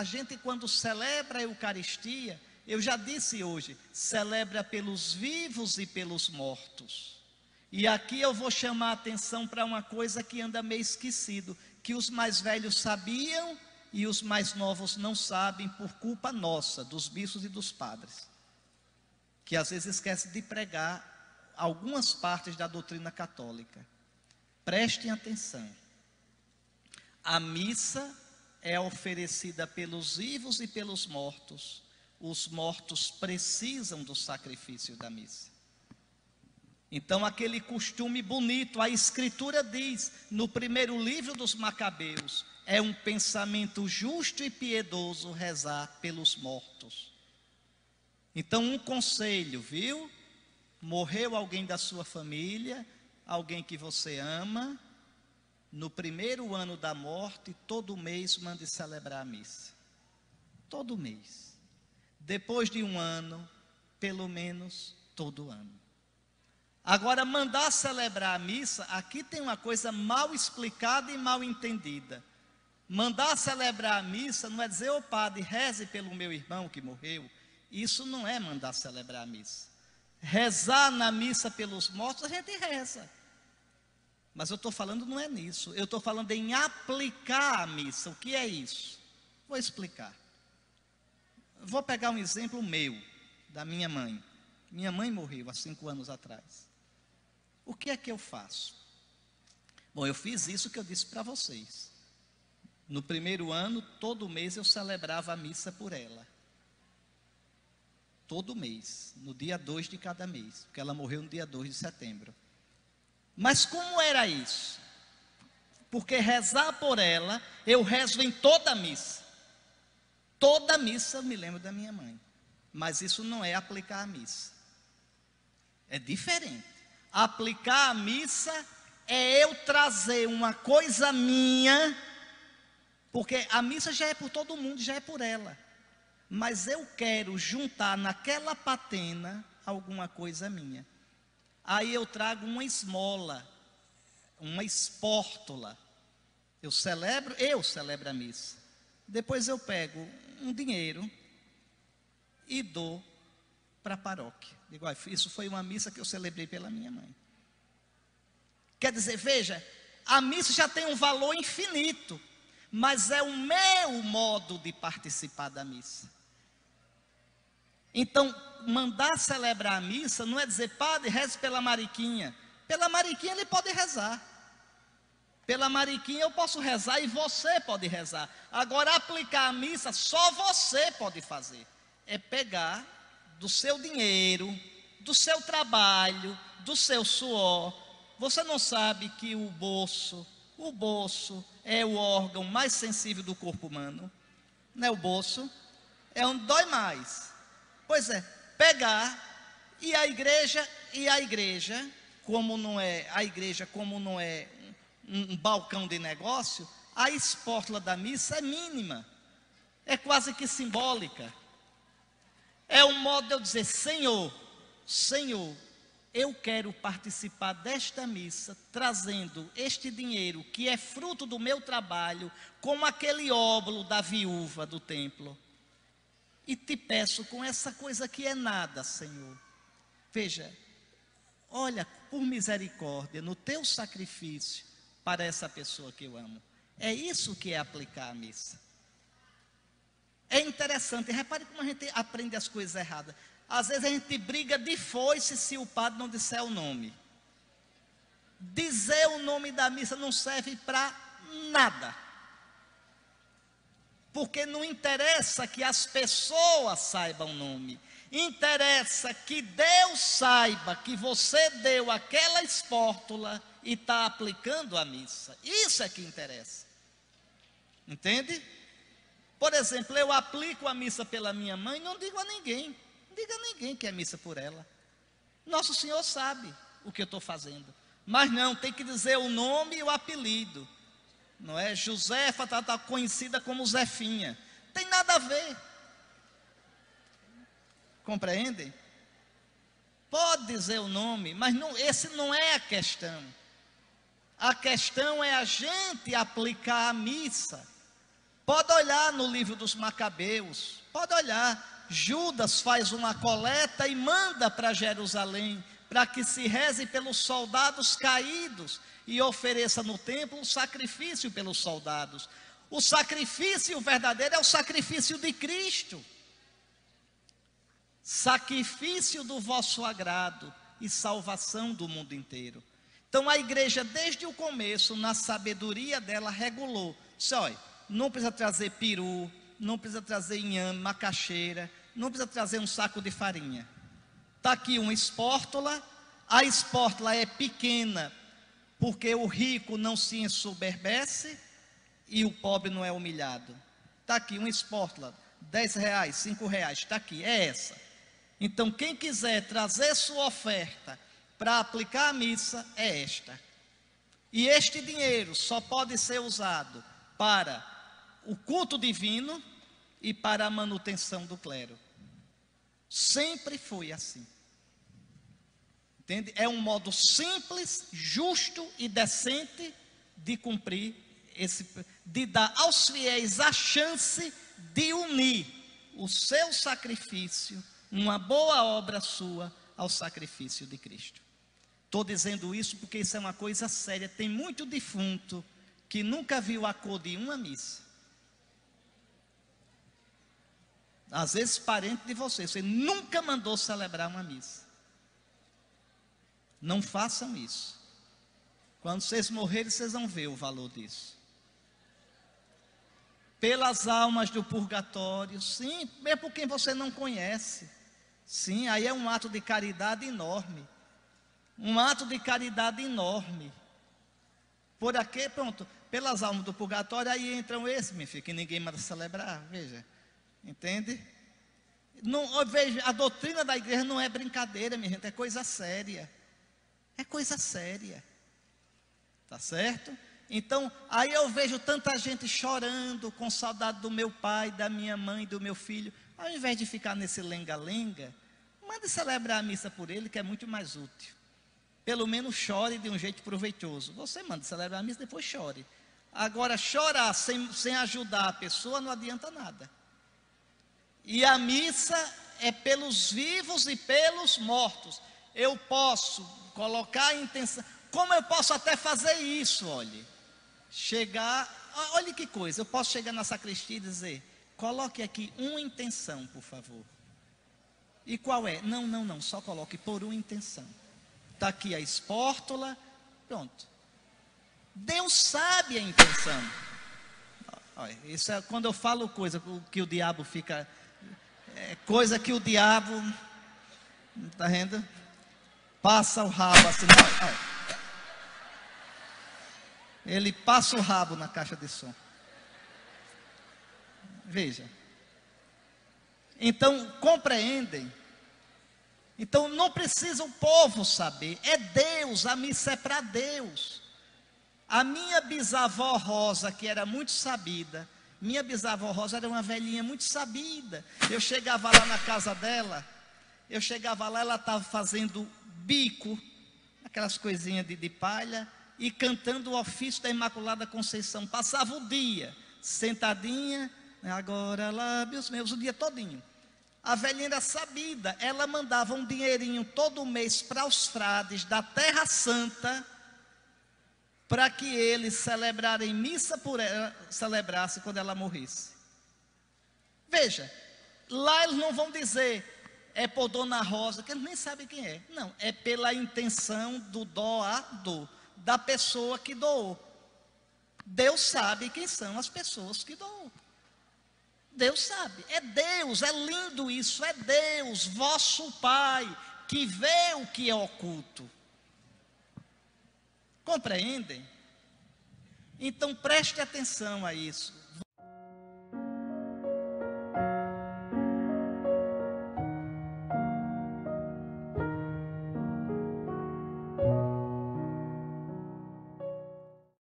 a gente quando celebra a Eucaristia, eu já disse hoje, celebra pelos vivos e pelos mortos. E aqui eu vou chamar a atenção para uma coisa que anda meio esquecido, que os mais velhos sabiam e os mais novos não sabem por culpa nossa, dos bispos e dos padres, que às vezes esquecem de pregar algumas partes da doutrina católica. Prestem atenção. A missa é oferecida pelos vivos e pelos mortos. Os mortos precisam do sacrifício da missa. Então, aquele costume bonito, a Escritura diz, no primeiro livro dos Macabeus, é um pensamento justo e piedoso rezar pelos mortos. Então, um conselho, viu? Morreu alguém da sua família, alguém que você ama, no primeiro ano da morte, todo mês mande celebrar a missa. Todo mês. Depois de um ano, pelo menos todo ano. Agora, mandar celebrar a missa, aqui tem uma coisa mal explicada e mal entendida. Mandar celebrar a missa não é dizer, ô oh, padre, reze pelo meu irmão que morreu. Isso não é mandar celebrar a missa. Rezar na missa pelos mortos, a gente reza. Mas eu estou falando não é nisso. Eu estou falando em aplicar a missa. O que é isso? Vou explicar. Vou pegar um exemplo meu, da minha mãe. Minha mãe morreu há cinco anos atrás. O que é que eu faço? Bom, eu fiz isso que eu disse para vocês. No primeiro ano, todo mês eu celebrava a missa por ela. Todo mês, no dia 2 de cada mês, porque ela morreu no dia 2 de setembro. Mas como era isso? Porque rezar por ela, eu rezo em toda missa. Toda missa eu me lembro da minha mãe. Mas isso não é aplicar a missa. É diferente. Aplicar a missa é eu trazer uma coisa minha porque a missa já é por todo mundo, já é por ela. Mas eu quero juntar naquela patena alguma coisa minha. Aí eu trago uma esmola, uma espórtula. Eu celebro, eu celebro a missa. Depois eu pego um dinheiro e dou para a paróquia. Digo, ah, isso foi uma missa que eu celebrei pela minha mãe. Quer dizer, veja, a missa já tem um valor infinito mas é o meu modo de participar da missa. Então, mandar celebrar a missa não é dizer, padre, reze pela Mariquinha. Pela Mariquinha ele pode rezar. Pela Mariquinha eu posso rezar e você pode rezar. Agora, aplicar a missa, só você pode fazer. É pegar do seu dinheiro, do seu trabalho, do seu suor. Você não sabe que o bolso, o bolso é o órgão mais sensível do corpo humano. Não é o bolso, é onde dói mais. Pois é, pegar e a igreja e a igreja, como não é a igreja, como não é um, um balcão de negócio, a espórtula da missa é mínima. É quase que simbólica. É um modo de eu dizer, Senhor, Senhor, eu quero participar desta missa trazendo este dinheiro que é fruto do meu trabalho, como aquele óbolo da viúva do templo. E te peço com essa coisa que é nada, Senhor. Veja, olha por misericórdia no teu sacrifício para essa pessoa que eu amo. É isso que é aplicar a missa. É interessante, repare como a gente aprende as coisas erradas. Às vezes a gente briga de foice se o padre não disser o nome. Dizer o nome da missa não serve para nada. Porque não interessa que as pessoas saibam o nome. Interessa que Deus saiba que você deu aquela espórtula e está aplicando a missa. Isso é que interessa. Entende? Por exemplo, eu aplico a missa pela minha mãe, não digo a ninguém diga a ninguém que é missa por ela. Nosso Senhor sabe o que eu estou fazendo. Mas não, tem que dizer o nome e o apelido. Não é? Josefa está tá conhecida como Zefinha. Tem nada a ver. Compreendem? Pode dizer o nome, mas não, esse não é a questão. A questão é a gente aplicar a missa. Pode olhar no livro dos Macabeus, pode olhar. Judas faz uma coleta e manda para Jerusalém, para que se reze pelos soldados caídos e ofereça no templo um sacrifício pelos soldados. O sacrifício verdadeiro é o sacrifício de Cristo. Sacrifício do vosso agrado e salvação do mundo inteiro. Então a igreja, desde o começo, na sabedoria dela, regulou. Disse, olha, não precisa trazer peru, não precisa trazer inhame, macaxeira, não precisa trazer um saco de farinha. Está aqui uma espórtula, a espórtula é pequena, porque o rico não se ensoberbece e o pobre não é humilhado. Está aqui uma espórtula, 10 reais, 5 reais, está aqui, é essa. Então, quem quiser trazer sua oferta para aplicar a missa, é esta. E este dinheiro só pode ser usado para o culto divino e para a manutenção do clero. Sempre foi assim. Entende? É um modo simples, justo e decente de cumprir esse, de dar aos fiéis a chance de unir o seu sacrifício, uma boa obra sua, ao sacrifício de Cristo. Estou dizendo isso porque isso é uma coisa séria. Tem muito defunto que nunca viu a cor de uma missa. Às vezes, parente de você, você nunca mandou celebrar uma missa. Não façam isso. Quando vocês morrerem, vocês vão ver o valor disso. Pelas almas do purgatório, sim, mesmo por quem você não conhece. Sim, aí é um ato de caridade enorme. Um ato de caridade enorme. Por aqui, pronto, pelas almas do purgatório, aí entram esses, meu filho, que ninguém manda celebrar, veja. Entende? Não, veja, a doutrina da igreja não é brincadeira, minha gente, é coisa séria. É coisa séria. Tá certo? Então, aí eu vejo tanta gente chorando com saudade do meu pai, da minha mãe, do meu filho. Ao invés de ficar nesse lenga-lenga, mande celebrar a missa por ele, que é muito mais útil. Pelo menos chore de um jeito proveitoso. Você manda celebrar a missa, depois chore. Agora, chorar sem, sem ajudar a pessoa não adianta nada. E a missa é pelos vivos e pelos mortos. Eu posso colocar a intenção. Como eu posso até fazer isso, olhe? Chegar, olha que coisa, eu posso chegar na sacristia e dizer: coloque aqui uma intenção, por favor. E qual é? Não, não, não, só coloque por uma intenção. Está aqui a espórtula, pronto. Deus sabe a intenção. Olha, isso é quando eu falo coisa que o diabo fica é coisa que o diabo, está vendo? Passa o rabo assim. Ele passa o rabo na caixa de som. Veja. Então, compreendem. Então, não precisa o povo saber. É Deus, a missa é para Deus. A minha bisavó Rosa, que era muito sabida, minha bisavó Rosa era uma velhinha muito sabida. Eu chegava lá na casa dela, eu chegava lá, ela estava fazendo bico, aquelas coisinhas de, de palha, e cantando o ofício da Imaculada Conceição. Passava o dia, sentadinha, né, agora lábios meus, o dia todinho. A velhinha era sabida, ela mandava um dinheirinho todo mês para os frades da Terra Santa, para que eles celebrarem missa por ela, celebrasse quando ela morresse. Veja, lá eles não vão dizer é por Dona Rosa, que eles nem sabem quem é. Não, é pela intenção do doador, da pessoa que doou. Deus sabe quem são as pessoas que doou. Deus sabe, é Deus, é lindo isso, é Deus, vosso Pai, que vê o que é oculto. Compreendem? Então preste atenção a isso.